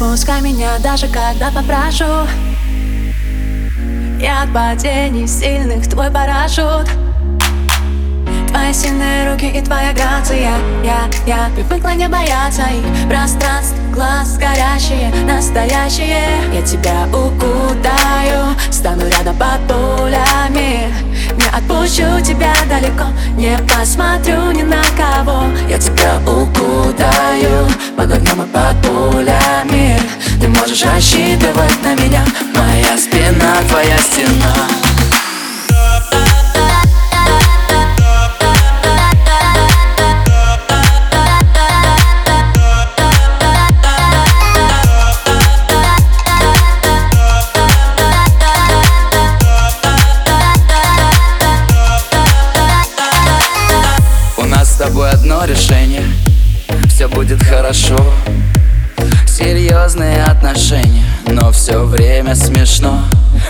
отпускай меня, даже когда попрошу. Я от падений сильных твой парашют. Твои сильные руки и твоя грация. Я, я привыкла не бояться. Их Пространств, глаз горящие, настоящие. Я тебя укутаю, стану рядом под пулями отпущу тебя далеко, не посмотрю ни на кого. Я тебя укутаю, под огнем и под пулями Ты можешь рассчитывать на меня. Моя спина, твоя стена тобой одно решение. Все будет хорошо. Серьезные отношения Но все время смешно.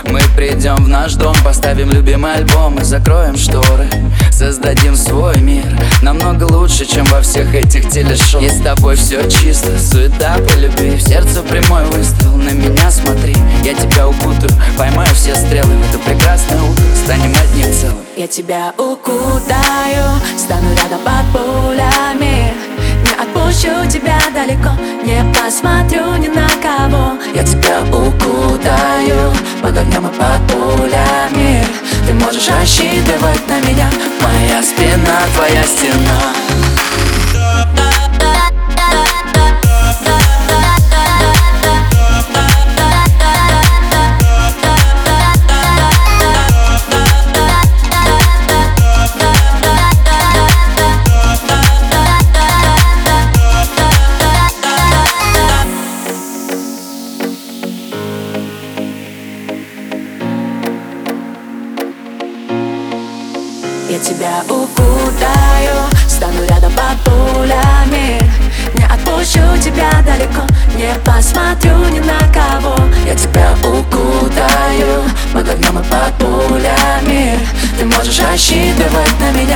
Мы придем в наш дом Поставим любимый альбом И закроем шторы. Создадим свой мир Намного лучше, чем во всех этих телешоу. И с тобой все чисто Суета по любви. В сердце прямой выстрел На меня смотри. Я тебя укутаю Поймаю все стрелы. В это прекрасное утро Станем одним целым Я тебя укутаю Стану рядом под пулями. Не отпущу тебя далеко Не посмотрю ни на кого. Я тебя укутаю Под огнем и под пулями. Ты можешь рассчитывать на меня Моя спина, твоя стена тебя укутаю, стану рядом под пулями. Не отпущу тебя далеко, не посмотрю ни на кого. Я тебя укутаю, огнем и под пулями. Ты можешь рассчитывать на меня